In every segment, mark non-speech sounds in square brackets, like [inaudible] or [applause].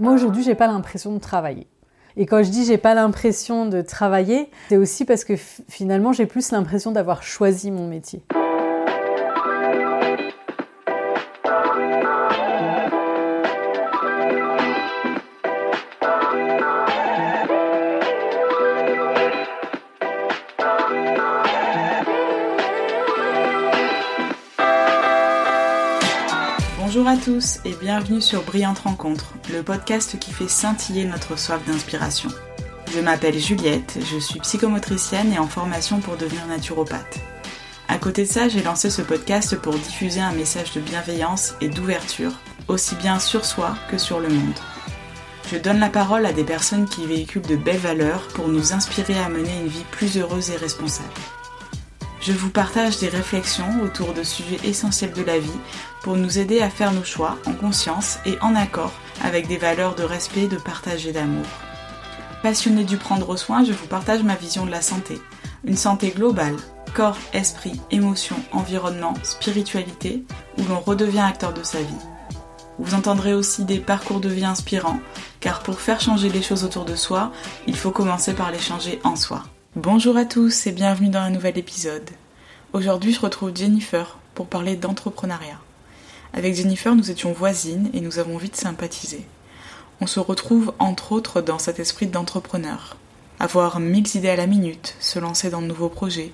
Moi aujourd'hui, j'ai pas l'impression de travailler. Et quand je dis j'ai pas l'impression de travailler, c'est aussi parce que finalement j'ai plus l'impression d'avoir choisi mon métier. À tous et bienvenue sur Brillante Rencontre, le podcast qui fait scintiller notre soif d'inspiration. Je m'appelle Juliette, je suis psychomotricienne et en formation pour devenir naturopathe. À côté de ça, j'ai lancé ce podcast pour diffuser un message de bienveillance et d'ouverture, aussi bien sur soi que sur le monde. Je donne la parole à des personnes qui véhiculent de belles valeurs pour nous inspirer à mener une vie plus heureuse et responsable. Je vous partage des réflexions autour de sujets essentiels de la vie pour nous aider à faire nos choix en conscience et en accord avec des valeurs de respect, de partage et d'amour. Passionné du prendre soin, je vous partage ma vision de la santé. Une santé globale, corps, esprit, émotion, environnement, spiritualité, où l'on redevient acteur de sa vie. Vous entendrez aussi des parcours de vie inspirants, car pour faire changer les choses autour de soi, il faut commencer par les changer en soi. Bonjour à tous et bienvenue dans un nouvel épisode. Aujourd'hui, je retrouve Jennifer pour parler d'entrepreneuriat. Avec Jennifer, nous étions voisines et nous avons vite sympathisé. On se retrouve entre autres dans cet esprit d'entrepreneur. Avoir mille idées à la minute, se lancer dans de nouveaux projets,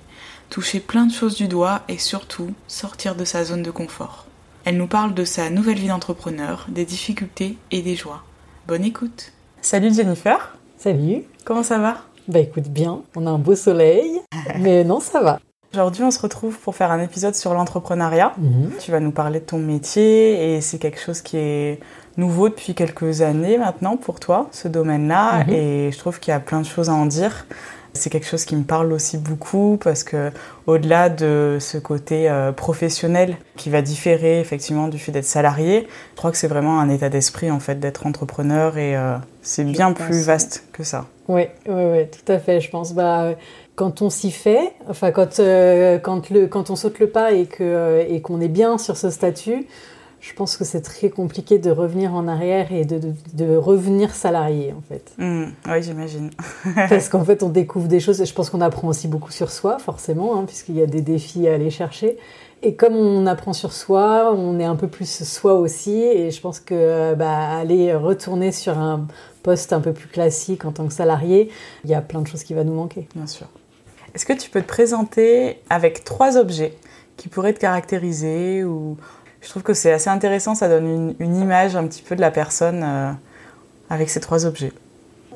toucher plein de choses du doigt et surtout sortir de sa zone de confort. Elle nous parle de sa nouvelle vie d'entrepreneur, des difficultés et des joies. Bonne écoute. Salut Jennifer. Salut. Comment ça va? Bah écoute bien, on a un beau soleil, [laughs] mais non, ça va. Aujourd'hui, on se retrouve pour faire un épisode sur l'entrepreneuriat. Mhm. Tu vas nous parler de ton métier et c'est quelque chose qui est nouveau depuis quelques années maintenant pour toi, ce domaine-là. Mhm. Et je trouve qu'il y a plein de choses à en dire. C'est quelque chose qui me parle aussi beaucoup parce que au-delà de ce côté euh, professionnel qui va différer effectivement du fait d'être salarié, je crois que c'est vraiment un état d'esprit en fait d'être entrepreneur et euh, c'est bien plus vaste que ça. Oui, oui, oui, tout à fait. Je pense bah quand on s'y fait, enfin quand euh, quand le quand on saute le pas et que et qu'on est bien sur ce statut, je pense que c'est très compliqué de revenir en arrière et de, de, revenir salarié, en fait. Mmh, oui, j'imagine. [laughs] Parce qu'en fait, on découvre des choses et je pense qu'on apprend aussi beaucoup sur soi, forcément, hein, puisqu'il y a des défis à aller chercher. Et comme on apprend sur soi, on est un peu plus soi aussi. Et je pense que bah, aller retourner sur un poste un peu plus classique en tant que salarié, il y a plein de choses qui vont nous manquer. Bien sûr. Est-ce que tu peux te présenter avec trois objets qui pourraient te caractériser ou je trouve que c'est assez intéressant, ça donne une, image un petit peu de la personne euh, avec ces trois objets.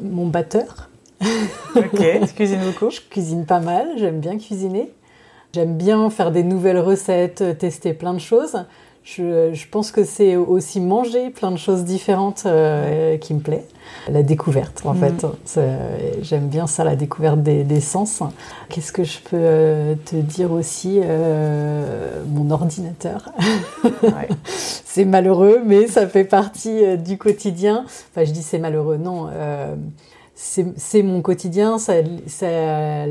Mon batteur. ok, tu [laughs] cuisines beaucoup? Je cuisine pas mal, j'aime bien cuisiner. J'aime bien faire des nouvelles recettes, tester plein de choses. Je, pense que c'est aussi manger plein de choses différentes euh, qui me plaît. La découverte, en fait. Mm. J'aime bien ça, la découverte des, sens. Qu'est-ce que je peux euh, te dire aussi euh, Mon ordinateur? [laughs] c'est malheureux, mais ça fait partie du quotidien. Enfin, je dis c'est malheureux, non. c'est mon quotidien. Ça, ça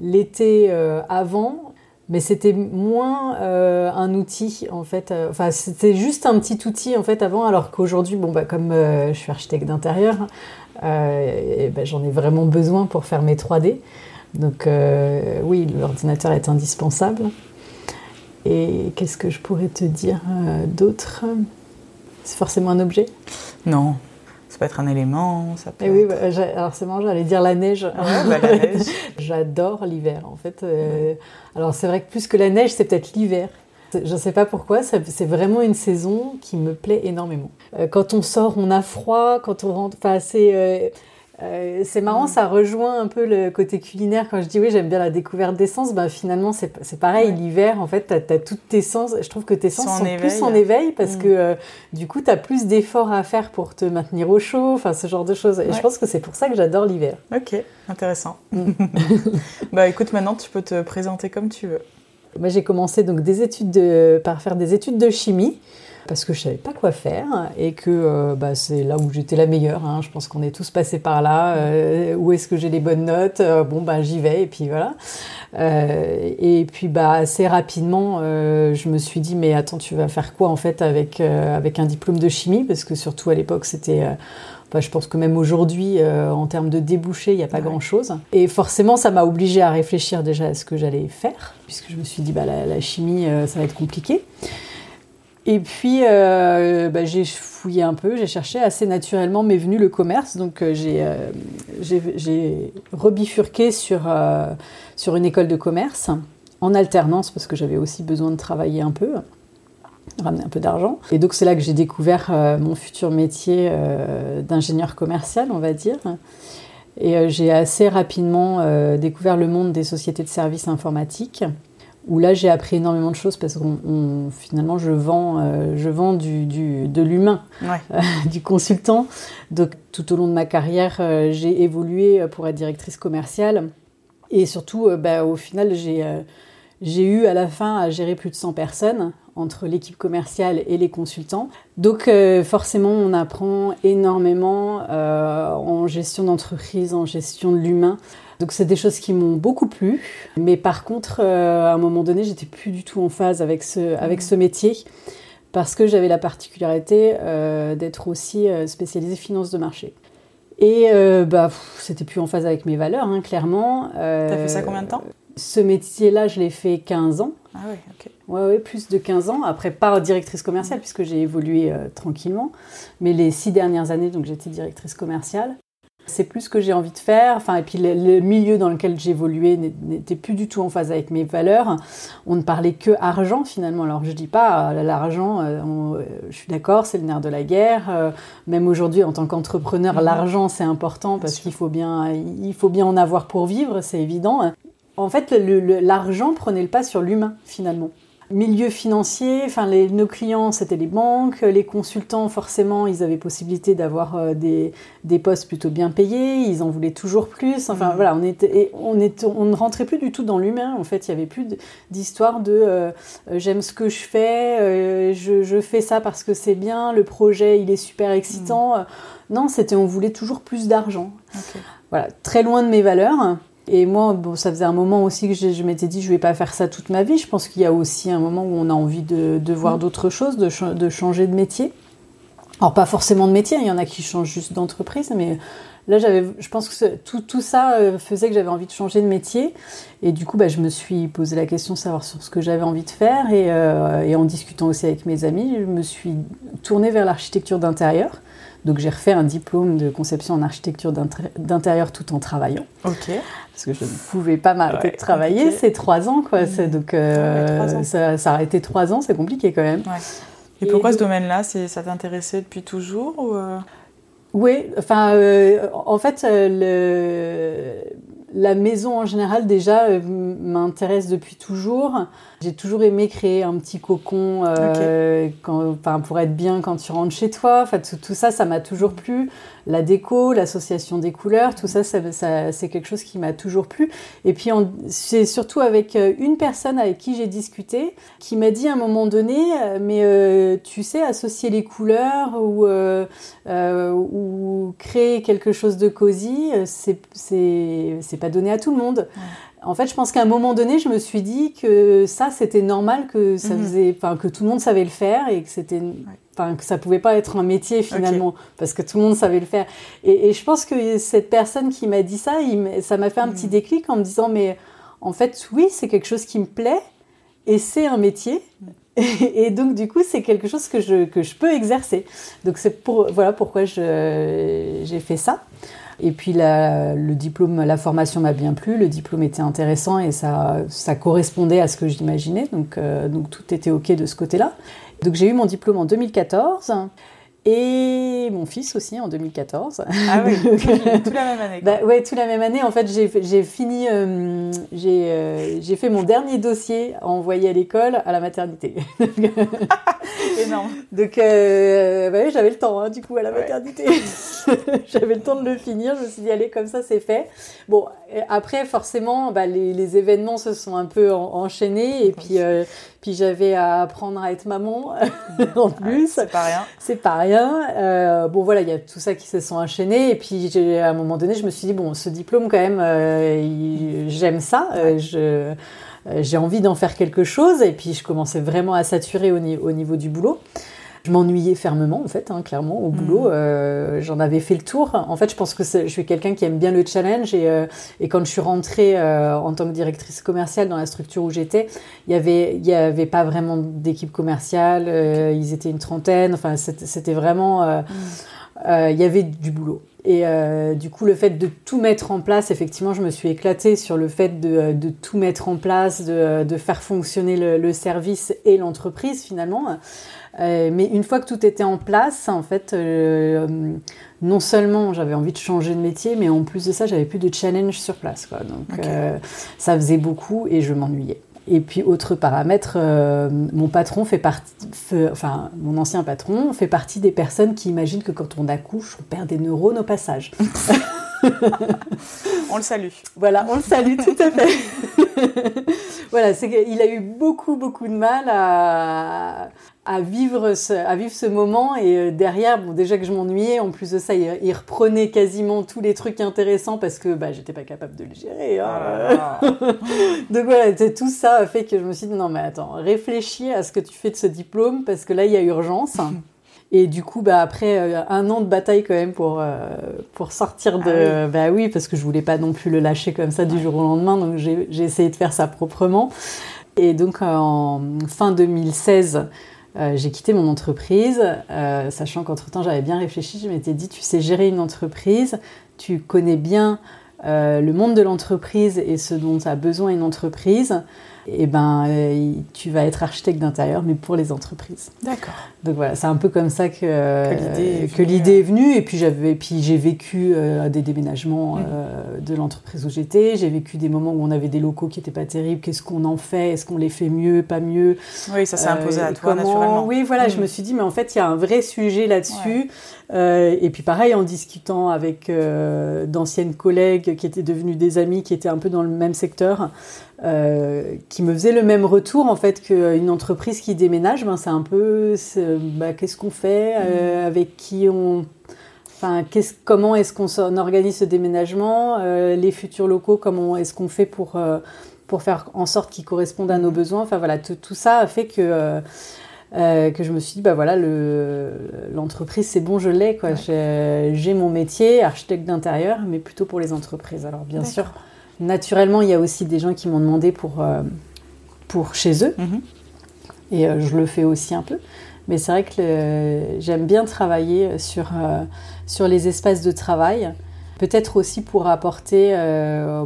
L'été avant, mais c'était moins euh, un outil en fait. Euh, enfin, c'était juste un petit outil en fait avant, alors qu'aujourd'hui, bon bah comme euh, je suis architecte d'intérieur, bah, j'en ai vraiment besoin pour faire mes 3D. Donc oui, l'ordinateur est indispensable. Et qu'est-ce que je pourrais te dire d'autre? C'est forcément un objet? Non, peut être un élément, ça peut Et oui, bah, alors c'est marrant, j'allais dire la neige. bah, [laughs] neige. J'adore l'hiver, en fait. Euh, alors c'est vrai que plus que la neige, c'est peut-être l'hiver. Je ne sais pas pourquoi, c'est vraiment une saison qui me plaît énormément. Euh, quand on sort, on a froid, quand on rentre, enfin c'est euh, c'est marrant, mm. ça rejoint un peu le côté culinaire. Quand je dis oui, j'aime bien la découverte des sens, ben, finalement, c'est pareil. L'hiver, en fait, tu as, toutes tes sens. Je trouve que tes sens sont plus en éveil parce mm. que euh, du coup, tu as plus d'efforts à faire pour te maintenir au chaud, enfin, ce genre de choses. Et je pense que c'est pour ça que j'adore l'hiver. Ok, intéressant. Mm. [laughs] bah écoute, maintenant, tu peux te présenter comme tu veux. Moi, j'ai commencé donc des études de, par faire des études de chimie parce que je savais pas quoi faire et que euh, bah, c'est là où j'étais la meilleure. Hein. Je pense qu'on est tous passés par là. Euh, où est-ce que j'ai les bonnes notes Bon, bah, j'y vais et puis voilà. et puis bah, assez rapidement, je me suis dit, mais attends, tu vas faire quoi en fait avec, avec un diplôme de chimie? Parce que surtout à l'époque, c'était je pense que même aujourd'hui, euh, en termes de débouchés, il n'y a pas grand-chose. Et forcément, ça m'a obligée à réfléchir déjà à ce que j'allais faire, puisque je me suis dit, bah, la, chimie, euh, ça va être compliqué. Et puis, euh, bah, j'ai fouillé un peu, j'ai cherché assez naturellement, m'est venu le commerce. Donc, j'ai rebifurqué sur, sur une école de commerce en alternance, parce que j'avais aussi besoin de travailler un peu ramener un peu d'argent. Et donc c'est là que j'ai découvert euh, mon futur métier euh, d'ingénieur commercial, on va dire. Et euh, j'ai assez rapidement découvert le monde des sociétés de services informatiques, où là j'ai appris énormément de choses parce que finalement je vends, je vends du, du de l'humain, [laughs] du consultant. Donc tout au long de ma carrière, j'ai évolué pour être directrice commerciale. Et surtout, bah, au final, j'ai j'ai eu à la fin à gérer plus de 100 personnes entre l'équipe commerciale et les consultants. Donc euh, forcément, on apprend énormément euh, en gestion d'entreprise, en gestion de l'humain. Donc c'est des choses qui m'ont beaucoup plu. Mais par contre, euh, à un moment donné, j'étais plus du tout en phase avec ce, avec ce métier parce que j'avais la particularité d'être aussi spécialisée finance de marché. Et bah, c'était plus en phase avec mes valeurs, hein, clairement. T'as fait ça combien de temps? Ce métier-là, je l'ai fait 15 ans. Ah oui, ok. Ouais, ouais, plus de 15 ans. Après, pas directrice commerciale, puisque j'ai évolué euh, tranquillement. Mais les six dernières années, donc j'étais directrice commerciale. C'est plus ce que j'ai envie de faire. Enfin, et puis le, milieu dans lequel j'évoluais n'était plus du tout en phase avec mes valeurs. On ne parlait que argent finalement. Alors je dis pas euh, l'argent. Euh, je suis d'accord, c'est le nerf de la guerre. même aujourd'hui, en tant qu'entrepreneur, mhm. l'argent c'est important parce qu'il faut bien, il faut bien en avoir pour vivre, c'est évident. En fait, l'argent prenait le pas sur l'humain finalement milieu financier, enfin nos clients c'était les banques, les consultants forcément ils avaient possibilité d'avoir euh, des, des, postes plutôt bien payés, ils en voulaient toujours plus. Enfin mmh. voilà, on était, on était, on ne rentrait plus du tout dans l'humain. En fait, il y avait plus d'histoire de, euh, euh, j'aime ce que je fais, je, je, fais ça parce que c'est bien, le projet il est super excitant. Mmh. Non, c'était on voulait toujours plus d'argent. Voilà, très loin de mes valeurs. Et moi, bon, ça faisait un moment aussi que je, m'étais dit, je vais pas faire ça toute ma vie. Je pense qu'il y a aussi un moment où on a envie de, voir mm. d'autres choses, de, changer de métier. Alors pas forcément de métier, il y en a qui changent juste d'entreprise, mais là j'avais, je pense que tout, tout, ça euh, faisait que j'avais envie de changer de métier. Et du coup, bah, je me suis posé la question de savoir sur ce que j'avais envie de faire. Et, euh, et, en discutant aussi avec mes amis, je me suis tournée vers l'architecture d'intérieur. Donc j'ai refait un diplôme de conception en architecture d'intérieur tout en travaillant. Ok. Parce que je ne pouvais pas m'arrêter de travailler. C'est trois ans, quoi. Mmh. Donc euh, Ça, ça, a été trois ans, c'est compliqué quand même. Et, pourquoi ce domaine-là? Ça t'intéressait depuis toujours ou euh? Oui, enfin, euh, en fait, le la maison en général déjà euh, m'intéresse depuis toujours. J'ai toujours aimé créer un petit cocon euh, pour être bien quand tu rentres chez toi. Enfin, tout, ça, ça m'a toujours plu. La déco, l'association des couleurs, tout ça, c'est quelque chose qui m'a toujours plu. Et puis c'est surtout avec euh, une personne avec qui j'ai discuté qui m'a dit à un moment donné, mais tu sais associer les couleurs ou, ou créer quelque chose de cosy, c'est pas donné à tout le monde. En fait, je pense qu'à un moment donné, je me suis dit que ça, c'était normal, que ça mhm. faisait, enfin, que tout le monde savait le faire et que c'était, enfin, que ça pouvait pas être un métier finalement, parce que tout le monde savait le faire. Et, je pense que cette personne qui m'a dit ça, il, ça m'a fait un petit mhm. déclic en me disant, mais en fait, oui, c'est quelque chose qui me plaît et c'est un métier. [laughs] Et, donc, du coup, c'est quelque chose que je, que je peux exercer. Donc, c'est pour, voilà pourquoi j'ai fait ça. Et puis le diplôme, la formation m'a bien plu, le diplôme était intéressant et ça, ça correspondait à ce que j'imaginais, donc, euh, donc tout était ok de ce côté-là. Donc j'ai eu mon diplôme en 2014 et mon fils aussi en 2014. Ah oui, [laughs] tout, la même année. Bah, ouais, tout la même année. En fait, j'ai fini, euh, euh, j'ai fait mon dernier dossier envoyé à l'école à la maternité. [laughs] [laughs] Énorme. Donc, euh, bah j'avais le temps, hein, du coup, à la maternité. [laughs] j'avais le temps de le finir. Je me suis dit, allez, comme ça, c'est fait. Bon, après, forcément, bah, les, les, événements se sont un peu enchaînés. Et puis, Puis j'avais à apprendre à être maman [laughs] en plus. c'est pas rien. C'est pas rien. bon voilà, il y a tout ça qui se sont enchaînés. Et puis à un moment donné, je me suis dit bon, ce diplôme quand même, j'aime ça. je j'ai envie d'en faire quelque chose. Et puis je commençais vraiment à saturer au niveau du boulot. Je m'ennuyais fermement, en fait, hein, clairement, au boulot. Mm. Euh, j'en avais fait le tour. En fait, je pense que je suis quelqu'un qui aime bien le challenge. Et, euh, et quand je suis rentrée euh, en tant que directrice commerciale dans la structure où j'étais, il n'y avait, y avait pas vraiment d'équipe commerciale. ils étaient une trentaine. Enfin, c'était vraiment... Mm. Il y avait du boulot. Et du coup, le fait de tout mettre en place, effectivement, je me suis éclatée sur le fait de, de tout mettre en place, de, de faire fonctionner le, le service et l'entreprise finalement. Euh, mais une fois que tout était en place, en fait, euh, non seulement j'avais envie de changer de métier, mais en plus de ça, j'avais plus de challenge sur place. Quoi. Donc euh, ça faisait beaucoup et je m'ennuyais. Et puis autre paramètre, mon patron fait partie, enfin mon ancien patron fait partie des personnes qui imaginent que quand on accouche, on perd des neurones au passage. [laughs] on le salue. Voilà, on le salue tout à fait. [laughs] voilà, c'est qu'il a eu beaucoup beaucoup de mal à à vivre ce, à vivre ce moment et euh, derrière bon déjà que je m'ennuyais en plus de ça il, reprenait quasiment tous les trucs intéressants parce que bah j'étais pas capable de le gérer hein. ah [laughs] donc voilà tout ça a fait que je me suis dit non mais attends réfléchis à ce que tu fais de ce diplôme parce que là il y a urgence [laughs] et du coup bah après euh, un an de bataille quand même pour euh, pour sortir de ah bah oui parce que je voulais pas non plus le lâcher comme ça du jour au lendemain donc j'ai essayé de faire ça proprement. Et donc en fin 2016 euh, j'ai quitté mon entreprise, euh, sachant qu'entre-temps j'avais bien réfléchi, je m'étais dit, tu sais gérer une entreprise, tu connais bien euh, le monde de l'entreprise et ce dont a besoin une entreprise et ben euh, tu vas être architecte d'intérieur, mais pour les entreprises. D'accord. Donc voilà, c'est un peu comme ça que, que l'idée est, venue. Et puis j'avais, puis j'ai vécu euh, des déménagements mm. euh, de l'entreprise où j'étais. J'ai vécu des moments où on avait des locaux qui n'étaient pas terribles. Qu'est-ce qu'on en fait? Est-ce qu'on les fait mieux, pas mieux? Oui, ça s'est imposé à toi naturellement. Oui, voilà, je mm. me suis dit, mais en fait, il y a un vrai sujet là-dessus. Et puis pareil, en discutant avec d'anciennes collègues qui étaient devenues des amis, qui étaient un peu dans le même secteur, euh, qui me faisait le même retour en fait qu'une entreprise qui déménage. Ben, c'est un peu bah, qu'est-ce qu'on fait, euh, mm. avec qui on. Enfin, comment est-ce qu'on organise ce déménagement, euh, les futurs locaux, comment est-ce qu'on fait pour, pour faire en sorte qu'ils correspondent à nos mm. besoins. Enfin voilà, tout ça a fait que. Que je me suis dit, bah voilà, l'entreprise, c'est bon, je l'ai. quoi. J'ai mon métier, architecte d'intérieur, mais plutôt pour les entreprises. Alors, bien sûr, Naturellement, il y a aussi des gens qui m'ont demandé pour, euh, pour chez eux. Mhm. Et euh, je le fais aussi un peu. Mais c'est vrai que j'aime bien travailler sur, euh, sur les espaces de travail. Peut-être aussi pour apporter,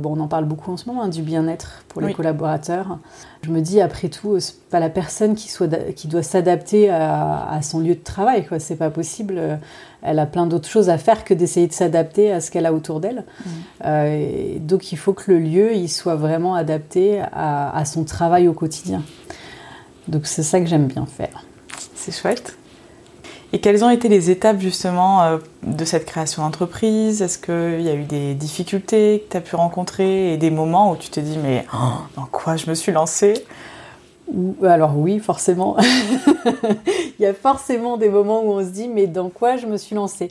bon, on en parle beaucoup en ce moment, hein, du bien-être pour les collaborateurs. Je me dis, après tout, c'est pas la personne qui, soit, qui doit s'adapter à, à, son lieu de travail. Quoi. C'est pas possible elle a plein d'autres choses à faire que d'essayer de s'adapter à ce qu'elle a autour d'elle. Mm. Euh, donc il faut que le lieu il soit vraiment adapté à, son travail au quotidien. Donc c'est ça que j'aime bien faire. C'est chouette. Et quelles ont été les étapes justement euh, de cette création d'entreprise? Est-ce qu'il y a eu des difficultés que tu as pu rencontrer et des moments où tu te dis mais oh, dans quoi je me suis lancée? Alors oui, forcément. [laughs] Il y a forcément des moments où on se dit mais dans quoi je me suis lancée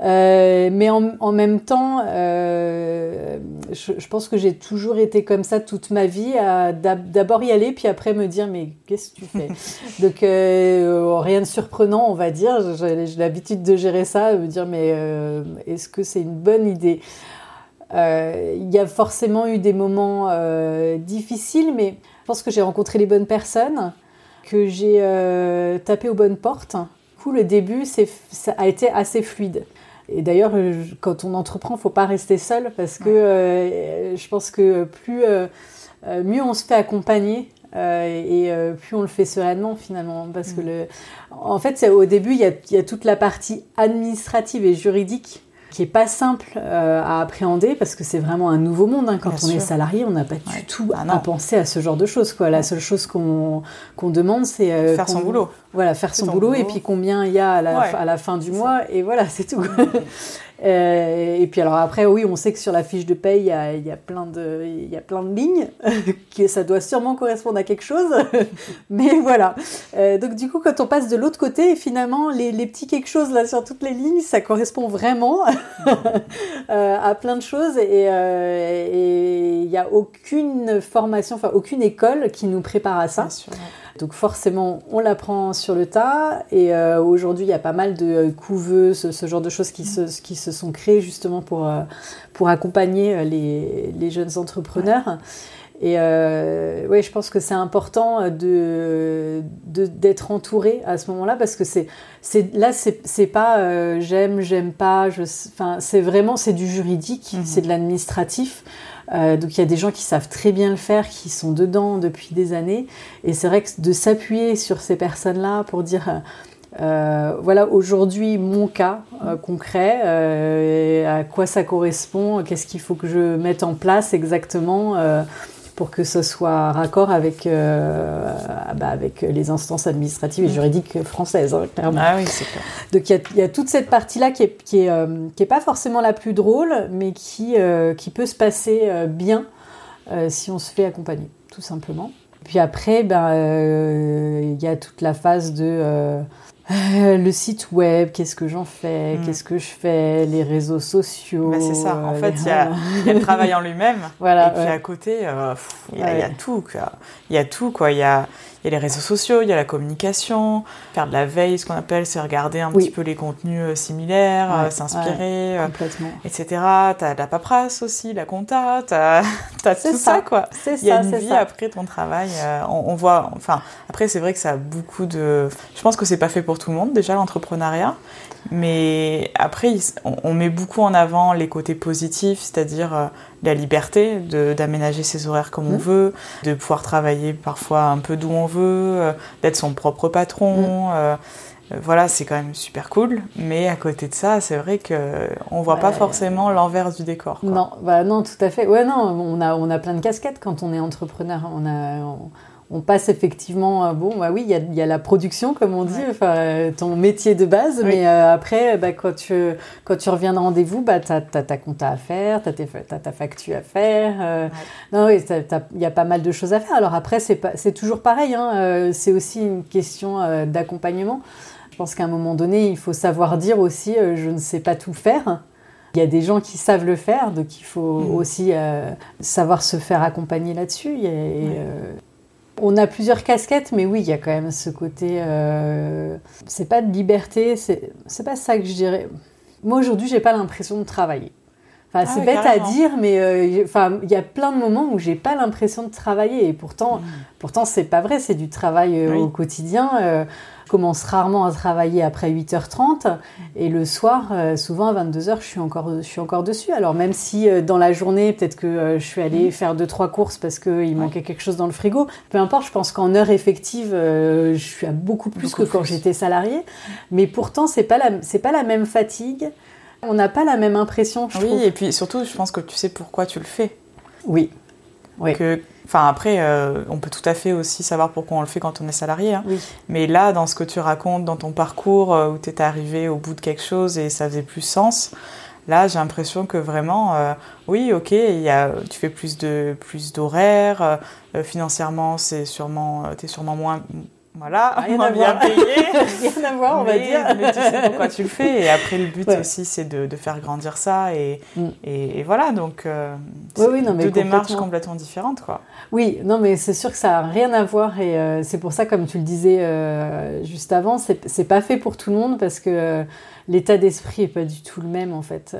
euh, Mais en, même temps, euh, je, pense que j'ai toujours été comme ça toute ma vie, à d'abord y aller, puis après me dire mais qu'est-ce que tu fais? [laughs] Donc euh, rien de surprenant, on va dire. J'ai l'habitude de gérer ça, de me dire mais est-ce que c'est une bonne idée? Il y a forcément eu des moments difficiles, mais je pense que j'ai rencontré les bonnes personnes, que j'ai euh, tapé aux bonnes portes. Du coup, le début ça a été assez fluide. Et d'ailleurs, quand on entreprend, il faut pas rester seul parce que euh, je pense que plus euh, mieux on se fait accompagner et plus on le fait sereinement finalement. Parce que mm. le, en fait, au début, il y, a, toute la partie administrative et juridique qui est pas simple euh, à appréhender parce que c'est vraiment un nouveau monde. Hein. Quand on est salarié, on n'a pas du tout ah à penser à ce genre de choses. Quoi. La seule chose qu'on demande, c'est euh, faire son boulot. Voilà, faire son boulot, et puis combien il y a à la, à la fin du mois et voilà, c'est tout. Et puis alors après, oui, on sait que sur la fiche de paye, il y a, y a plein, de, y a plein de lignes, [laughs] que ça doit sûrement correspondre à quelque chose. [laughs] Mais voilà. donc du coup, quand on passe de l'autre côté, finalement, les, les, petits quelque chose là sur toutes les lignes, ça correspond vraiment [laughs] à plein de choses. Et il n'y a aucune formation, enfin aucune école qui nous prépare à ça. Donc forcément, on l'apprend sur le tas. Et euh, aujourd'hui, il y a pas mal de couveuses, ce, genre de choses qui se, qui se sont créées justement pour, euh, pour accompagner euh, les, les jeunes entrepreneurs. Et euh, ouais, je pense que c'est important de, d'être entouré à ce moment-là parce que c'est, c'est là c'est, pas j'aime j'aime pas enfin c'est vraiment c'est du juridique, mhm. c'est de l'administratif. Euh, donc il y a des gens qui savent très bien le faire, qui sont dedans depuis des années. Et c'est vrai que de s'appuyer sur ces personnes-là pour dire... Euh, voilà aujourd'hui mon cas euh, concret, à quoi ça correspond, qu'est-ce qu'il faut que je mette en place exactement pour que ce soit raccord avec, euh, bah, avec les instances administratives et mm. juridiques françaises, hein, clairement. Ah oui, c'est clair. Donc il y, a toute cette partie-là qui n'est qui est, euh, qui est pas forcément la plus drôle, mais qui, euh, qui peut se passer bien si on se fait accompagner, tout simplement. Puis après, ben, il y a toute la phase de euh, le site web, qu'est-ce que j'en fais, hmm. qu'est-ce que je fais, les réseaux sociaux. Bah, c'est ça, en fait, il y, a le travail en lui-même. [laughs] voilà, et puis à côté, euh, il y, a tout. Il y a tout, quoi. Il y a, il y a les réseaux sociaux, il y a la communication, faire de la veille, ce qu'on appelle, c'est regarder un petit peu les contenus euh, similaires, euh, s'inspirer, euh, etc. T'as de la paperasse aussi, la compta, t'as [laughs] as tout ça, quoi. Il y a une vie après ton travail. on, voit, enfin, après c'est vrai que ça a beaucoup de. Je pense que c'est pas fait pour tout le monde déjà l'entrepreneuriat, mais après, on, met beaucoup en avant les côtés positifs, c'est-à-dire euh, la liberté d'aménager ses horaires comme on mmh. veut, de pouvoir travailler parfois un peu d'où on veut, euh, d'être son propre patron. Mmh. Euh, voilà, c'est quand même super cool. Mais à côté de ça, c'est vrai que on voit pas forcément l'envers du décor. Non, bah non, tout à fait. Ouais, non, on a, on a plein de casquettes quand on est entrepreneur. On a, on passe effectivement, euh, bon, bah oui, il y a, la production, comme on dit, enfin, ton métier de base, mais euh, après, bah, quand, tu, quand tu reviens de rendez-vous, bah, tu as, ta compta à faire, tu as, ta facture à faire. Euh, non, oui, il y a pas mal de choses à faire. Alors après, c'est toujours pareil, hein, c'est aussi une question d'accompagnement. Je pense qu'à un moment donné, il faut savoir dire aussi, je ne sais pas tout faire. Il y a des gens qui savent le faire, donc il faut mmh. aussi savoir se faire accompagner là-dessus. Et, on a plusieurs casquettes, mais oui, il y a quand même ce côté. Euh, c'est pas de liberté, c'est pas ça que je dirais. Moi aujourd'hui, j'ai pas l'impression de travailler. Enfin, c'est ah bête à dire, mais euh, enfin, il y a plein de moments où j'ai pas l'impression de travailler et pourtant, mmh. pourtant c'est pas vrai, c'est du travail euh, au quotidien commence rarement à travailler après 8h30 et le soir, euh, souvent à 22h, je suis encore, je suis encore dessus. Alors même si euh, dans la journée, peut-être que euh, je suis allée mm. faire deux trois courses parce qu'il manquait quelque chose dans le frigo, peu importe. Je pense qu'en heure effective, je suis à beaucoup plus que quand j'étais salariée. Mais pourtant, c'est pas la, c'est pas la même fatigue. On n'a pas la même impression. Je oui, et puis surtout, je pense que tu sais pourquoi tu le fais. Oui. Oui. Que Enfin, après, euh, on peut tout à fait aussi savoir pourquoi on le fait quand on est salarié. Hein. Mais là, dans ce que tu racontes, dans ton parcours, euh, où tu étais arrivé au bout de quelque chose et ça faisait plus sens, là, j'ai l'impression que vraiment, euh, oui, ok, y a, tu fais plus de plus d'horaires, financièrement, c'est sûrement, es sûrement moins voilà, rien à bien payé. [laughs] rien à voir, on va dire. Mais tu sais pourquoi tu le fais. Et après, le but aussi, c'est de, de, faire grandir ça. Et, mm. et, voilà, donc, euh, oui, non, mais deux démarches complètement différentes, quoi. Oui, non, mais c'est sûr que ça n'a rien à voir. Et euh, c'est pour ça, comme tu le disais euh, juste avant, c'est pas fait pour tout le monde parce que euh, l'état d'esprit est pas du tout le même, en fait.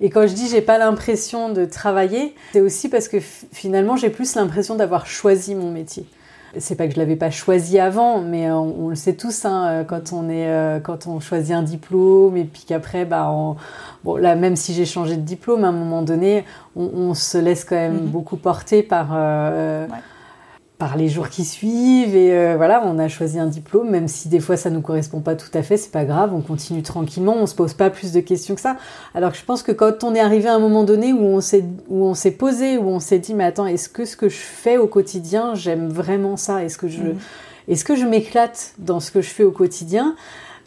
et quand je dis j'ai pas l'impression de travailler, c'est aussi parce que finalement, j'ai plus l'impression d'avoir choisi mon métier c'est pas que je l'avais pas choisi avant, mais on, le sait tous hein, euh, quand on est euh, quand on choisit un diplôme et puis qu'après bah bon là même si j'ai changé de diplôme à un moment donné, on, se laisse quand même mm-hmm. beaucoup porter par euh, par les jours qui suivent et euh, voilà, on a choisi un diplôme, même si des fois ça nous correspond pas tout à fait, c'est pas grave, on continue tranquillement, on se pose pas plus de questions que ça. Alors que je pense que quand on est arrivé à un moment donné où on s'est où on s'est posé, où on s'est dit mais attends, est-ce que ce que je fais au quotidien, j'aime vraiment ça? Est-ce que je mhm. est-ce que je m'éclate dans ce que je fais au quotidien?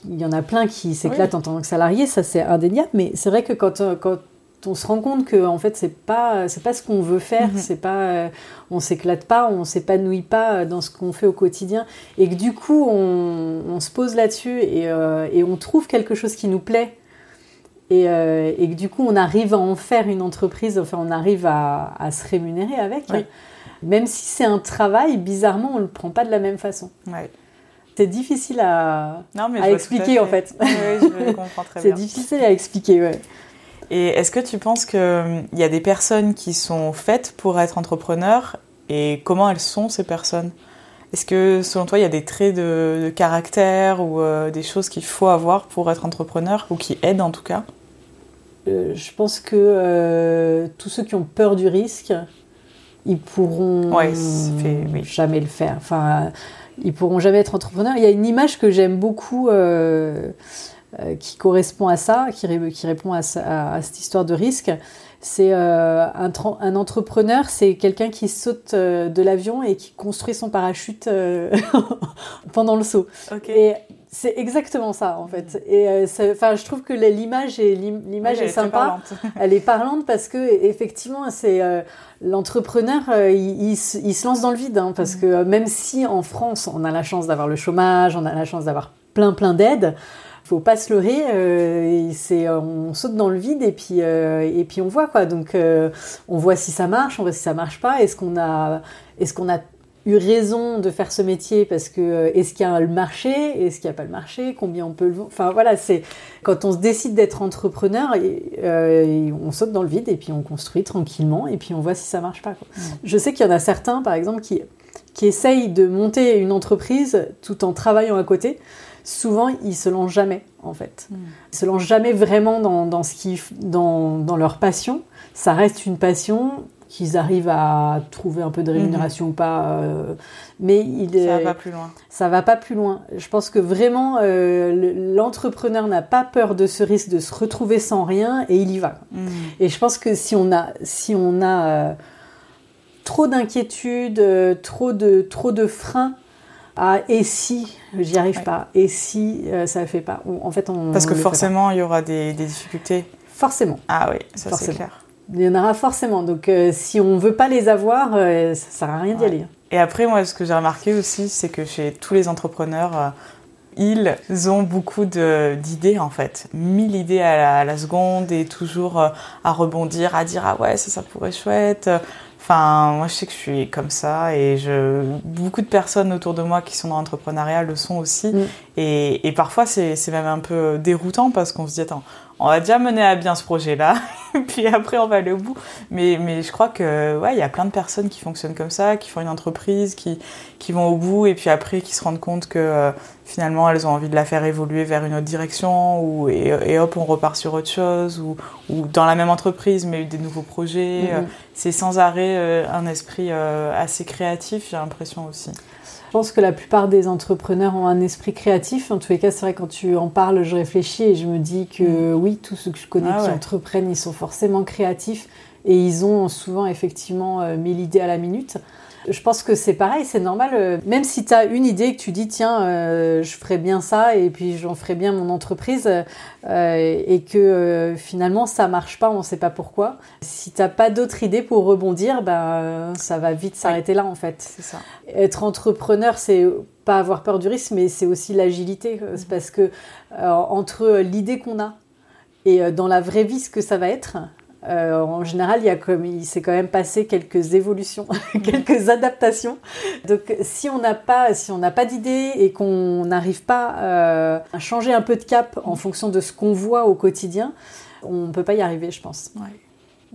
Il y en a plein qui s'éclatent en tant que salarié, ça c'est indéniable, mais c'est vrai que quand, quand on se rend compte que en fait c'est pas c'est pas ce qu'on veut faire mhm. c'est pas euh, on s'éclate pas on s'épanouit pas dans ce qu'on fait au quotidien et que du coup on, se pose là-dessus et, euh, et, on trouve quelque chose qui nous plaît et, euh, et, que du coup on arrive à en faire une entreprise enfin on arrive à, à se rémunérer avec même si c'est un travail bizarrement on le prend pas de la même façon C'est difficile à, à expliquer en fait. Oui, je comprends très [laughs] bien. C'est difficile à expliquer, ouais. Et est-ce que tu penses qu'il hum, y a des personnes qui sont faites pour être entrepreneurs et comment elles sont ces personnes? Est-ce que selon toi il y a des traits de, caractère ou euh, des choses qu'il faut avoir pour être entrepreneur ou qui aident en tout cas? Euh, Je pense que euh, tous ceux qui ont peur du risque, ils pourront jamais le faire. Enfin, ils pourront jamais être entrepreneurs. Il y a une image que j'aime beaucoup euh, qui correspond à ça, qui, qui répond à, cette histoire de risque. C'est euh, un, un, entrepreneur, c'est quelqu'un qui saute euh, de l'avion et qui construit son parachute [laughs] pendant le saut. Et c'est exactement ça en fait. Et enfin, je trouve que l'image est l'image est, sympa. [laughs] elle est parlante parce que effectivement, c'est l'entrepreneur, il, il, se lance dans le vide hein, parce mm. que même si en France, on a la chance d'avoir le chômage, on a la chance d'avoir plein plein d'aides faut pas se leurrer. Euh, c'est, on saute dans le vide et puis, euh, et puis on voit quoi. Donc euh, on voit si ça marche, on voit si ça marche pas. Est-ce qu'on a, est-ce qu'on a eu raison de faire ce métier parce que est-ce qu'il y a le marché, est-ce qu'il n'y a pas le marché, combien on peut le Enfin voilà, c'est quand on se décide d'être entrepreneur, on saute dans le vide et puis on construit tranquillement et puis on voit si ça marche pas. Quoi. Je sais qu'il y en a certains, par exemple, qui qui essayent de monter une entreprise tout en travaillant à côté souvent ils se lancent jamais en fait. Ils hmm. Ils se lancent jamais vraiment dans, dans ce qui, dans, dans, leur passion. Ça reste une passion qu'ils arrivent à trouver un peu de rémunération ou pas. Euh, mais il, ça va pas plus loin. Ça va pas plus loin. Je pense que vraiment euh, l'entrepreneur n'a pas peur de ce risque de se retrouver sans rien et il y va. Hmm. Et je pense que si on a, si on a euh, trop d'inquiétudes, trop de, trop de freins ah, et si j'y arrive pas Et si ça euh, ça fait pas En fait, on, Parce que forcément, il y aura des, difficultés. Forcément. Ah oui, ça c'est clair. Il y en aura forcément. Donc, euh, si on veut pas les avoir, euh, ça sert à rien d'y aller. Et après, moi, ce que j'ai remarqué aussi, c'est que chez tous les entrepreneurs, ils ont beaucoup d'idées en fait, mille idées à la, seconde et toujours à rebondir, à dire ah ouais ça ça pourrait être chouette, Enfin, moi, je sais que je suis comme ça et je, beaucoup de personnes autour de moi qui sont dans l'entrepreneuriat le sont aussi. Mm. Et, et, parfois, c'est même un peu déroutant parce qu'on se dit, attends, on va déjà mener à bien ce projet-là, [laughs] puis après, on va aller au bout. Mais, mais je crois que, ouais, il y a plein de personnes qui fonctionnent comme ça, qui font une entreprise, qui, qui vont au bout et puis après, qui se rendent compte que euh, finalement, elles ont envie de la faire évoluer vers une autre direction ou, et, hop, on repart sur autre chose ou, ou, dans la même entreprise, mais des nouveaux projets. Mm-hmm. C'est sans arrêt euh, un esprit euh, assez créatif, j'ai l'impression aussi. Je pense que la plupart des entrepreneurs ont un esprit créatif. En tous les cas, c'est vrai, quand tu en parles, je réfléchis et je me dis que mm. oui, tous ceux que je connais ah qui entreprennent, ils sont forcément créatifs et ils ont souvent effectivement euh, mille idées à la minute. Je pense que c'est pareil, c'est normal. Euh, même si tu as une idée que tu dis, tiens, euh, je ferais bien ça et puis j'en ferais bien mon entreprise euh, et que finalement ça marche pas, on ne sait pas pourquoi. Si tu n'as pas d'autres idées pour rebondir, ben, ça va vite s'arrêter là en fait. C'est ça. Être entrepreneur, c'est pas avoir peur du risque, mais c'est aussi l'agilité. C'est parce que entre l'idée qu'on a et dans la vraie vie ce que ça va être, euh, en général, il, y a comme, il s'est quand même passé quelques évolutions, [laughs] quelques adaptations. Donc, si on n'a pas, si on n'a pas d'idée et qu'on n'arrive pas euh, à changer un peu de cap en fonction de ce qu'on voit au quotidien, on ne peut pas y arriver, je pense.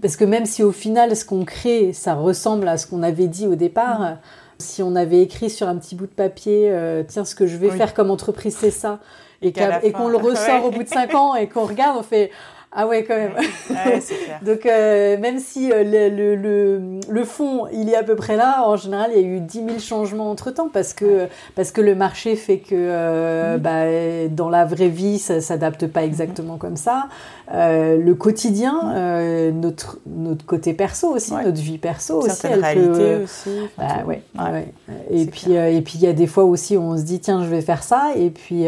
Parce que même si au final, ce qu'on crée, ça ressemble à ce qu'on avait dit au départ. Si on avait écrit sur un petit bout de papier, euh, tiens, ce que je vais faire comme entreprise, c'est ça, et, qu'on le ressort [laughs] au bout de 5 ans et qu'on regarde, on fait ah ouais, quand même. [laughs] Donc, euh, même si euh, le, le, le, fond, il est à peu près là, en général, il y a eu 10 000 changements entre-temps parce que, parce que le marché fait que euh, mm-hmm. bah, dans la vraie vie, ça s'adapte pas exactement comme ça. le quotidien, mm-hmm. notre, notre côté perso aussi, notre vie perso aussi. Certaines réalités aussi. Bah, ouais, ouais. Et, puis, et puis, il y a des fois aussi où on se dit, tiens, je vais faire ça. Et puis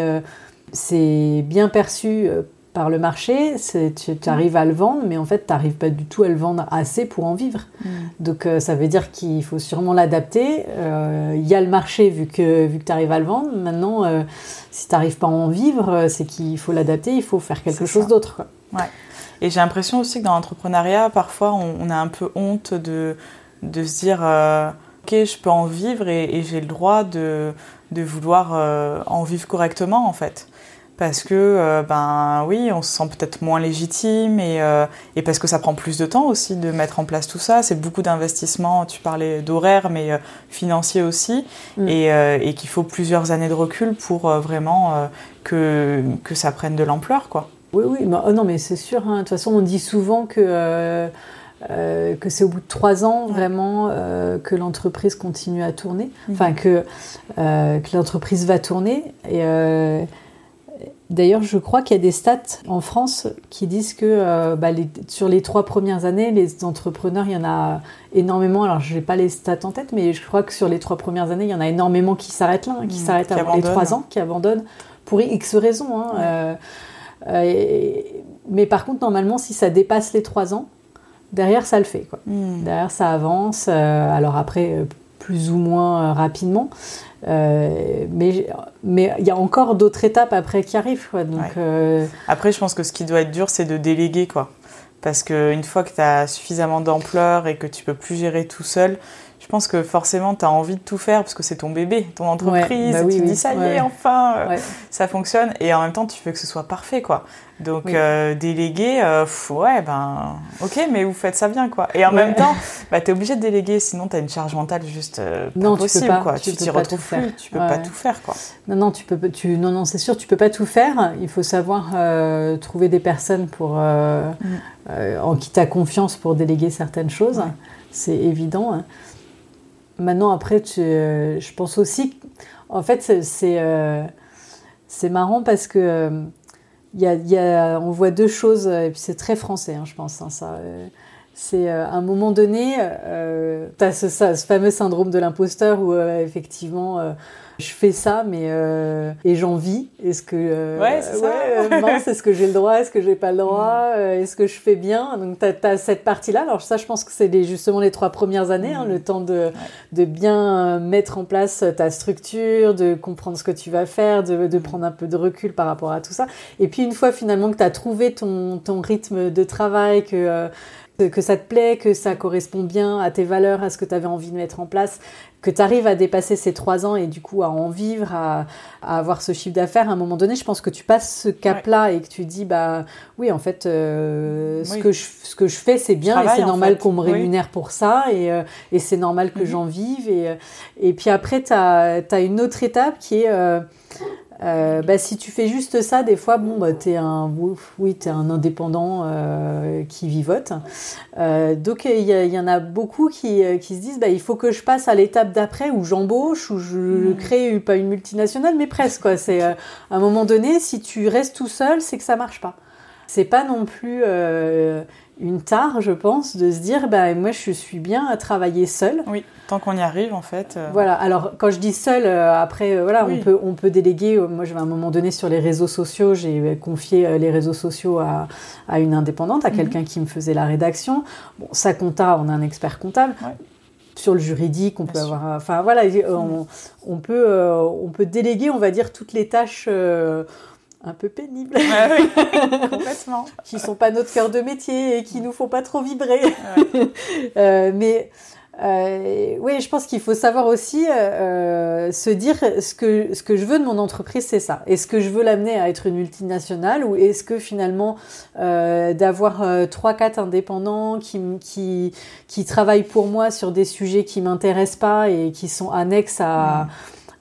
c'est bien perçu par le marché, tu, arrives à le vendre, mais en fait, tu n'arrives pas du tout à le vendre assez pour en vivre. Mm. Donc, euh, ça veut dire qu'il faut sûrement l'adapter. Euh, il y a le marché vu que, vu que tu arrives à le vendre. Maintenant, euh, si tu n'arrives pas à en vivre, c'est qu'il faut l'adapter, il faut faire quelque chose d'autre. Ouais. Et j'ai l'impression aussi que dans l'entrepreneuriat, parfois, on, a un peu honte de, de se dire Ok, je peux en vivre et, et j'ai le droit de, de vouloir en vivre correctement, en fait parce que euh, ben oui, on se sent peut-être moins légitime et, euh, et, parce que ça prend plus de temps aussi de mettre en place tout ça. C'est beaucoup d'investissements. Tu parlais d'horaire, mais euh, financier aussi, mm. et, et qu'il faut plusieurs années de recul pour vraiment que, que ça prenne de l'ampleur, quoi. Oui, oui, bah, oh non, mais c'est sûr. Hein. De toute façon, on dit souvent que que c'est au bout de trois ans vraiment que l'entreprise continue à tourner, mm. enfin que, que l'entreprise va tourner. Et, D'ailleurs, je crois qu'il y a des stats en France qui disent que euh, bah, sur les trois premières années, les entrepreneurs, il y en a énormément. Alors, je n'ai pas les stats en tête, mais je crois que sur les trois premières années, il y en a énormément qui s'arrêtent là, qui mmh, s'arrêtent avant les trois ans, qui abandonnent pour X raisons. Hein, euh, euh, mais par contre, normalement, si ça dépasse les trois ans, derrière, ça le fait. Quoi. Mmh. Derrière, ça avance. alors après, plus ou moins rapidement. Euh, mais mais il y a encore d'autres étapes après qui arrivent. Donc, euh, Après, je pense que ce qui doit être dur, c'est de déléguer. quoi. Parce qu'une fois que tu as suffisamment d'ampleur et que tu peux plus gérer tout seul, je pense que forcément, tu as envie de tout faire parce que c'est ton bébé, ton entreprise. Bah et tu dis, ça y est, enfin, euh, ça fonctionne. Et en même temps, tu veux que ce soit parfait, quoi. Donc, euh, déléguer, euh, ouais, ben, ok, mais vous faites ça bien, quoi. Et en même temps, bah, tu es obligé de déléguer, sinon tu as une charge mentale juste non, possible, tu peux pas, quoi. Tu t'y retrouves plus, tu peux pas tout faire, quoi. Non, non, tu peux, tu, non, non, c'est sûr, tu peux pas tout faire. Il faut savoir trouver des personnes pour, mm. en qui tu as confiance pour déléguer certaines choses. C'est évident. Hein. Maintenant, après, euh, je pense aussi. En fait, c'est euh, c'est marrant parce que. Euh, y a, y a, on voit deux choses, et puis c'est très français, hein, je pense, hein, ça. C'est à un moment donné, tu as ce, ce, fameux syndrome de l'imposteur où effectivement je fais ça, mais euh, et j'en vis. Est-ce que euh, ouais, c'est ça. Euh, est-ce que j'ai le droit, est-ce que j'ai pas le [laughs] droit, mm. est-ce que je fais bien? Donc tu as, cette partie-là. Alors ça, je pense que c'est justement les trois premières années, hein, mm. le temps de, de bien mettre en place ta structure, de comprendre ce que tu vas faire, de, de, prendre un peu de recul par rapport à tout ça. Et puis une fois finalement que tu as trouvé ton, ton rythme de travail, que que ça te plaît, que ça correspond bien à tes valeurs, à ce que tu avais envie de mettre en place, que tu arrives à dépasser ces trois ans et du coup à en vivre, à, avoir ce chiffre d'affaires, à un moment donné, je pense que tu passes ce cap-là et que tu dis, bah oui, en fait, euh, Ce, que je, ce que je fais, c'est bien et c'est normal qu'on me rémunère pour ça et, euh, et c'est normal que mhm. j'en vive. Et, euh, et puis après, tu as, as, une autre étape qui est euh, bah, si tu fais juste ça, des fois, bon, bah, t'es un, oui, es un indépendant euh, qui vivote. Euh, donc, il y, en a beaucoup qui, qui se disent, bah, il faut que je passe à l'étape d'après où j'embauche, où je mmh. crée pas une multinationale, mais presque. Quoi. C'est à un moment donné, si tu restes tout seul, c'est que ça marche pas. C'est pas non plus une tare, je pense, de se dire, bah, moi, je suis bien à travailler seul. Oui, tant qu'on y arrive, en fait. Euh. Voilà, alors quand je dis seul, euh, après, euh, voilà, on, peut, on peut déléguer. Moi, je vais à un moment donné sur les réseaux sociaux, j'ai confié les réseaux sociaux à, à une indépendante, à mhm. quelqu'un qui me faisait la rédaction. Bon, ça compta, on a un expert comptable. Sur le juridique, on peut avoir. Enfin, voilà, on, on, peut, on peut déléguer, on va dire, toutes les tâches un peu pénibles. [laughs] complètement. qui sont pas notre cœur de métier et qui nous font pas trop vibrer. [laughs] Euh, mais euh, oui, je pense qu'il faut savoir aussi euh, se dire ce que, ce que je veux de mon entreprise, c'est ça. Est-ce que je veux l'amener à être une multinationale ou est-ce que finalement d'avoir trois, quatre indépendants qui, qui, qui travaillent pour moi sur des sujets qui m'intéressent pas et qui sont annexes à,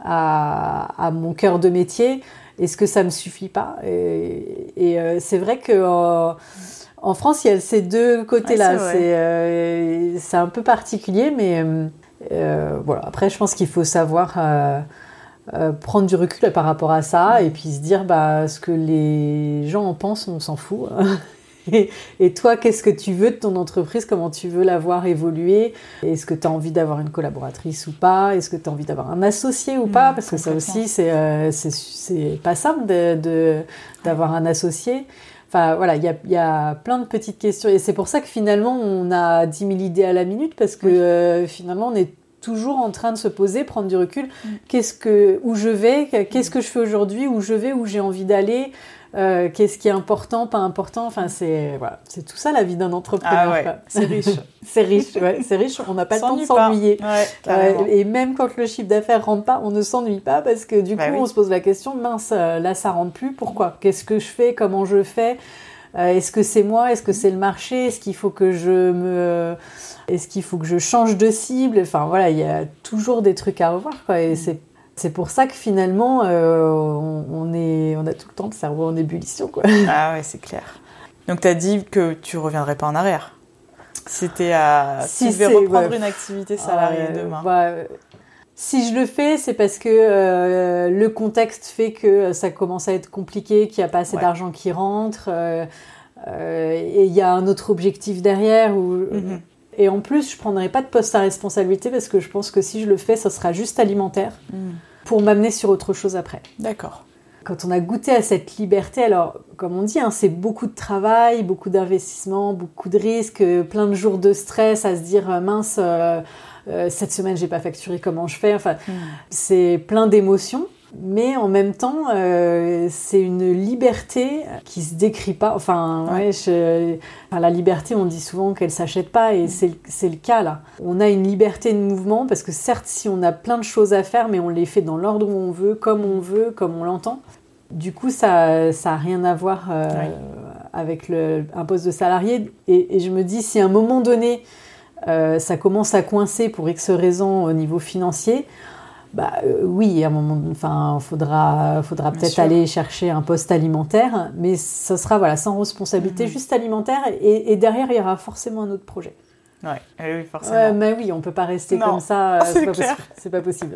à, à mon cœur de métier, est-ce que ça me suffit pas? Et, euh, c'est vrai que euh, en France, il y a ces deux côtés-là. Euh, c'est un peu particulier, mais voilà. Après, je pense qu'il faut savoir prendre du recul par rapport à ça et puis se dire bah ce que les gens en pensent, on s'en fout. [laughs] et, toi, qu'est-ce que tu veux de ton entreprise? Comment tu veux la voir évoluer? Est-ce que tu as envie d'avoir une collaboratrice ou pas? Est-ce que tu as envie d'avoir un associé ou pas? Mmh, Parce que ça aussi, c'est euh, pas simple d'avoir de, un associé. Enfin voilà, il y a, plein de petites questions. Et c'est pour ça que finalement, on a 10 000 idées à la minute, parce que euh, finalement, on est toujours en train de se poser, prendre du recul. Mm. Qu'est-ce que, où je vais? Qu'est-ce que je fais aujourd'hui? Où je vais? Où j'ai envie d'aller? Euh, Qu'est-ce qui est important, pas important Enfin, c'est voilà, c'est tout ça la vie d'un entrepreneur. Ah c'est riche. [laughs] c'est riche, ouais, c'est riche. On n'a pas le temps de s'ennuyer. et même quand le chiffre d'affaires rentre pas, on ne s'ennuie pas parce que du bah coup, on se pose la question mince, euh, là, ça rentre plus. Pourquoi? Qu'est-ce que je fais? Comment je fais? Euh, Est-ce que c'est moi? Est-ce que c'est le marché? Est-ce qu'il faut que je me est-ce qu'il faut que je change de cible? Enfin voilà, il y a toujours des trucs à revoir. Quoi, et c'est c'est pour ça que finalement, euh, on, est, on a tout le temps le cerveau en ébullition. Quoi. Ah ouais, c'est clair. Donc tu as dit que tu reviendrais pas en arrière. C'était à... Si tu reprendre une activité salariée demain. Bah, si je le fais, c'est parce que euh, le contexte fait que ça commence à être compliqué, qu'il n'y a pas assez d'argent qui rentre, euh, et il y a un autre objectif derrière. Où, mhm. Et en plus, je prendrai pas de poste à responsabilité parce que je pense que si je le fais, ça sera juste alimentaire hmm. Pour m'amener sur autre chose après. D'accord. Quand on a goûté à cette liberté, alors comme on dit, hein, c'est beaucoup de travail, beaucoup d'investissement, beaucoup de risques, plein de jours de stress à se dire euh, mince, euh, euh, cette semaine j'ai pas facturé, comment je fais? Enfin, hmm. c'est plein d'émotions mais en même temps, euh, c'est une liberté qui se décrit pas. Enfin, la liberté, on dit souvent qu'elle s'achète pas, et c'est le cas là. On a une liberté de mouvement parce que certes, si on a plein de choses à faire, mais on les fait dans l'ordre où on veut, comme on veut, comme on l'entend. Du coup, ça, ça a rien à voir euh, avec le, un poste de salarié. Et, je me dis, si à un moment donné, euh, ça commence à coincer pour X raisons au niveau financier, bah, euh, oui, à un moment, enfin, faudra, faudra peut-être aller chercher un poste alimentaire, mais ce sera voilà sans responsabilité, mhm. juste alimentaire, et, derrière il y aura forcément un autre projet. Ouais, eh oui, forcément. mais oui, on peut pas rester comme ça. Euh, [laughs] c'est pas, possible.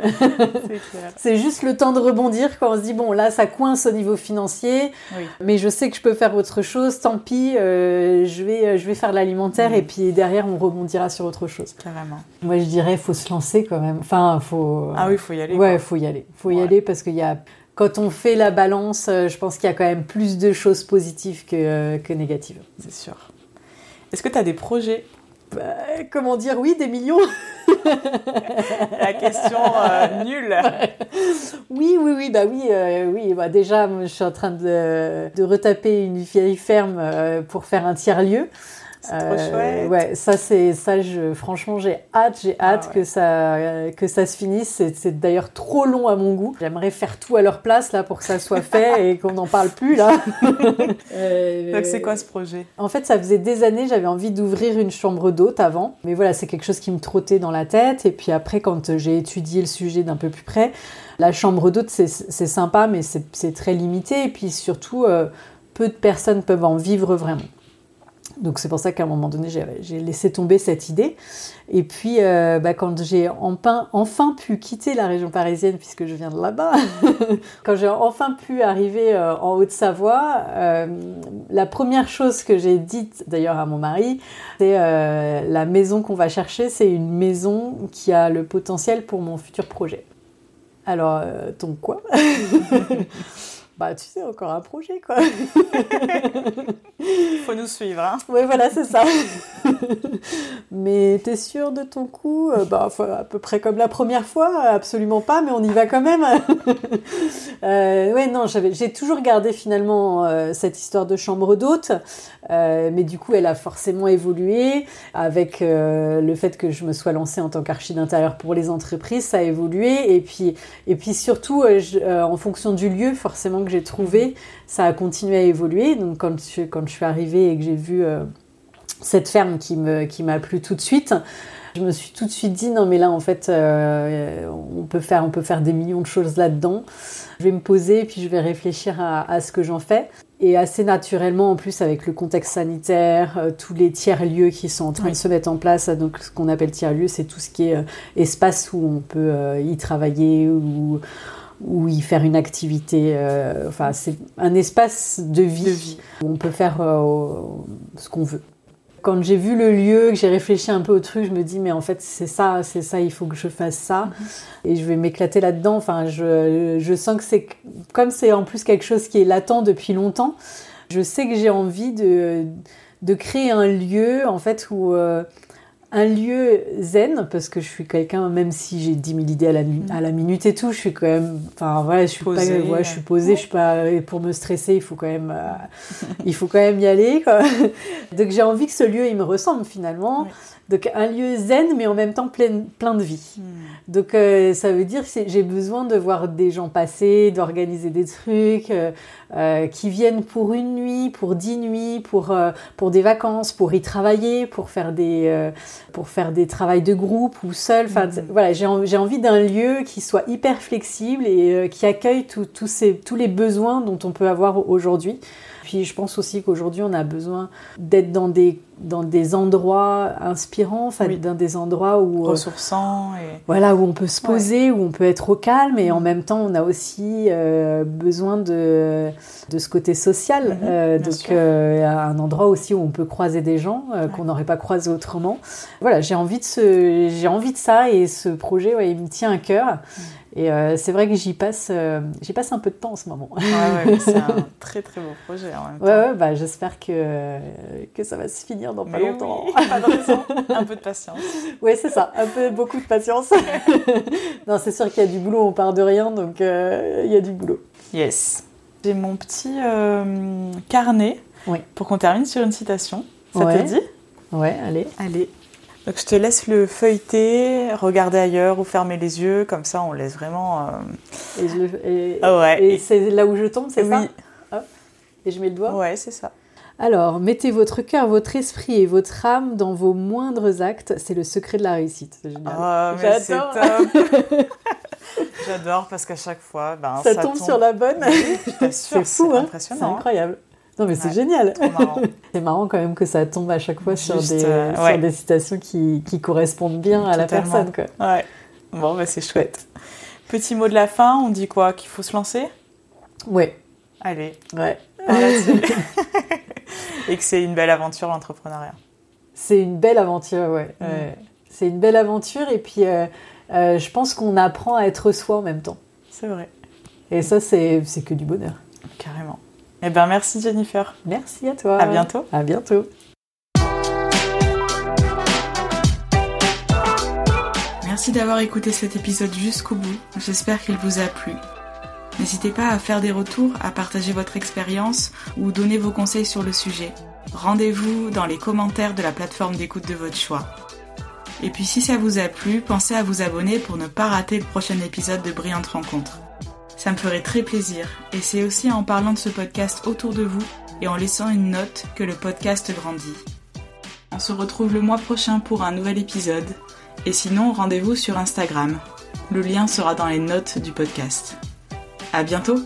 [laughs] C'est juste le temps de rebondir quand on se dit bon là ça coince au niveau financier, mais je sais que je peux faire autre chose. Tant pis, euh, je vais euh, je vais faire l'alimentaire et puis derrière on rebondira sur autre chose. Carrément. Moi je dirais faut se lancer quand même. Enfin faut. Ah oui, faut y aller. Ouais, faut y aller. Faut y aller parce qu'il y a quand on fait la balance, je pense qu'il y a quand même plus de choses positives que, que négatives. C'est sûr. Est-ce que tu as des projets bah, comment dire oui, des millions La question euh, nulle. [laughs] Oui, oui, oui, bah oui, euh, oui. Bah déjà, je suis en train de, de retaper une vieille ferme euh, pour faire un tiers lieu. C'est trop euh, chouette. Ouais, ça c'est ça. Je, franchement, j'ai hâte, j'ai ah hâte que ça que ça se finisse. C'est d'ailleurs trop long à mon goût. J'aimerais faire tout à leur place là pour que ça soit fait [laughs] et qu'on n'en parle plus là. euh, Donc c'est quoi ce projet? En fait, ça faisait des années. J'avais envie d'ouvrir une chambre d'hôte avant, mais voilà, c'est quelque chose qui me trottait dans la tête. Et puis après, quand j'ai étudié le sujet d'un peu plus près, la chambre d'hôte c'est sympa, mais c'est très limité. Et puis surtout, euh, peu de personnes peuvent en vivre vraiment. Donc c'est pour ça qu'à un moment donné, j'ai laissé tomber cette idée. Et puis, euh, bah, quand j'ai enfin, enfin, pu quitter la région parisienne, puisque je viens de là-bas, [laughs] quand j'ai enfin pu arriver euh, en Haute-Savoie, euh, la première chose que j'ai dite d'ailleurs à mon mari, c'est la maison qu'on va chercher, c'est une maison qui a le potentiel pour mon futur projet. Alors, donc quoi? [laughs] bah tu sais, encore un projet quoi. [laughs] Faut nous suivre. Hein. Oui, voilà, c'est ça. mais t'es sûr de ton coup? Euh, Bah, à peu près comme la première fois, absolument pas, mais on y va quand même. [laughs] euh, ouais, non, j'ai toujours gardé finalement euh, cette histoire de chambre d'hôte, euh, mais du coup, elle a forcément évolué avec le fait que je me sois lancée en tant qu'archi d'intérieur pour les entreprises, ça a évolué, et puis, et puis surtout en fonction du lieu, forcément que j'ai trouvé, ça a continué à évoluer. Donc quand je, quand je suis arrivée et que j'ai vu euh, cette ferme qui m'a qui plu tout de suite, je me suis tout de suite dit non mais là en fait euh, on peut faire on peut faire des millions de choses là-dedans. Je vais me poser et puis je vais réfléchir à, ce que j'en fais. Et assez naturellement, en plus, avec le contexte sanitaire, euh, tous les tiers-lieux qui sont en train de se mettre en place, donc ce qu'on appelle tiers-lieux, c'est tout ce qui est espace où on peut y travailler, ou ou y faire une activité. euh, enfin, c'est un espace de vie, De vie. où on peut faire euh, ce qu'on veut. Quand j'ai vu le lieu, que j'ai réfléchi un peu au truc, je me dis mais en fait c'est ça, c'est ça, il faut que je fasse ça et je vais m'éclater là-dedans. Enfin, je, je sens que c'est comme c'est en plus quelque chose qui est latent depuis longtemps. Je sais que j'ai envie de, de créer un lieu en fait où euh, un lieu zen parce que je suis quelqu'un même si j'ai 10 000 idées à la, nu- à la minute et tout je suis quand même enfin voilà je suis Posée, pas ouais, je suis ouais. posée je suis pas et pour me stresser il faut quand même euh, il faut quand même y aller quoi. [laughs] donc j'ai envie que ce lieu il me ressemble finalement. Donc un lieu zen mais en même temps plein plein de vie donc euh, ça veut dire que j'ai besoin de voir des gens passer, d'organiser des trucs euh, euh, qui viennent pour une nuit, pour dix nuits, pour, euh, pour des vacances, pour y travailler, pour faire des, pour faire des travails de groupe ou seul. Enfin, Mhm. voilà, j'ai en- j'ai envie d'un lieu qui soit hyper flexible et qui accueille tout- ces- tous les besoins dont on peut avoir aujourd'hui. Puis je pense aussi qu'aujourd'hui on a besoin d'être dans des, dans des endroits inspirants, enfin Oui. dans des endroits où... euh, Ressourçant et. voilà, où on peut se poser, où on peut être au calme, et en même temps, on a aussi euh, besoin de, de ce côté social. Mhm, Euh, donc, euh, un endroit aussi où on peut croiser des gens qu'on n'aurait pas croisés autrement. Voilà, j'ai envie de ce, envie de ça, et ce projet, ouais, il me tient à cœur. Mm. Et euh, c'est vrai que j'y passe, euh, j'y passe un peu de temps en ce moment. Ouais, ouais, c'est un [laughs] très très beau projet en même temps. Ouais, ouais, bah, j'espère que, que ça va se finir dans pas Mais longtemps. oui, pas de raison. Un peu de patience. [laughs] Oui, c'est ça, un peu beaucoup de patience. [laughs] non, c'est sûr qu'il y a du boulot, on part de rien, donc euh, il y a du boulot. Yes. J'ai mon petit carnet Oui. pour qu'on termine sur une citation. Ça te dit? Ouais, allez. Allez. Donc je te laisse le feuilleter, regarder ailleurs ou fermer les yeux, comme ça on laisse vraiment. euh, Et, je le- et- Ah ouais. et c'est là où je tombe, c'est oui. ça Hop. Et je mets le doigt? Ouais, c'est ça. Alors, mettez votre cœur, votre esprit et votre âme dans vos moindres actes. C'est le secret de la réussite. C'est. Oh, mais c'est J'adore. top. [laughs] J'adore parce qu'à chaque fois, ben, ça, tombe, sur la bonne. [laughs] C'est fou, hein C'est impressionnant. hein. incroyable. Non, mais c'est Ouais. génial. [laughs] C'est marrant quand même que ça tombe à chaque fois sur, des, euh, sur des citations qui, qui correspondent bien à la personne. Quoi. Ouais. Bon, bah, c'est chouette. Petit mot de la fin, on dit quoi Qu'il faut se lancer? Ouais, Allez, ouais. là-dessus. [laughs] Et que c'est une belle aventure l'entrepreneuriat. C'est une belle aventure, ouais. Mm. Ouais. C'est une belle aventure et puis euh, euh, je pense qu'on apprend à être soi en même temps. C'est vrai, Et ça, c'est c'est que du bonheur. carrément. Eh ben merci Jennifer. Merci à toi. À bientôt. À bientôt. Merci d'avoir écouté cet épisode jusqu'au bout. J'espère qu'il vous a plu. N'hésitez pas à faire des retours, à partager votre expérience ou donner vos conseils sur le sujet. Rendez-vous dans les commentaires de la plateforme d'écoute de votre choix. Et puis si ça vous a plu, pensez à vous abonner pour ne pas rater le prochain épisode de Brillante Rencontre. Ça me ferait très plaisir et c'est aussi en parlant de ce podcast autour de vous et en laissant une note que le podcast grandit. On se retrouve le mois prochain pour un nouvel épisode. Et sinon, rendez-vous sur Instagram. Le lien sera dans les notes du podcast. À bientôt!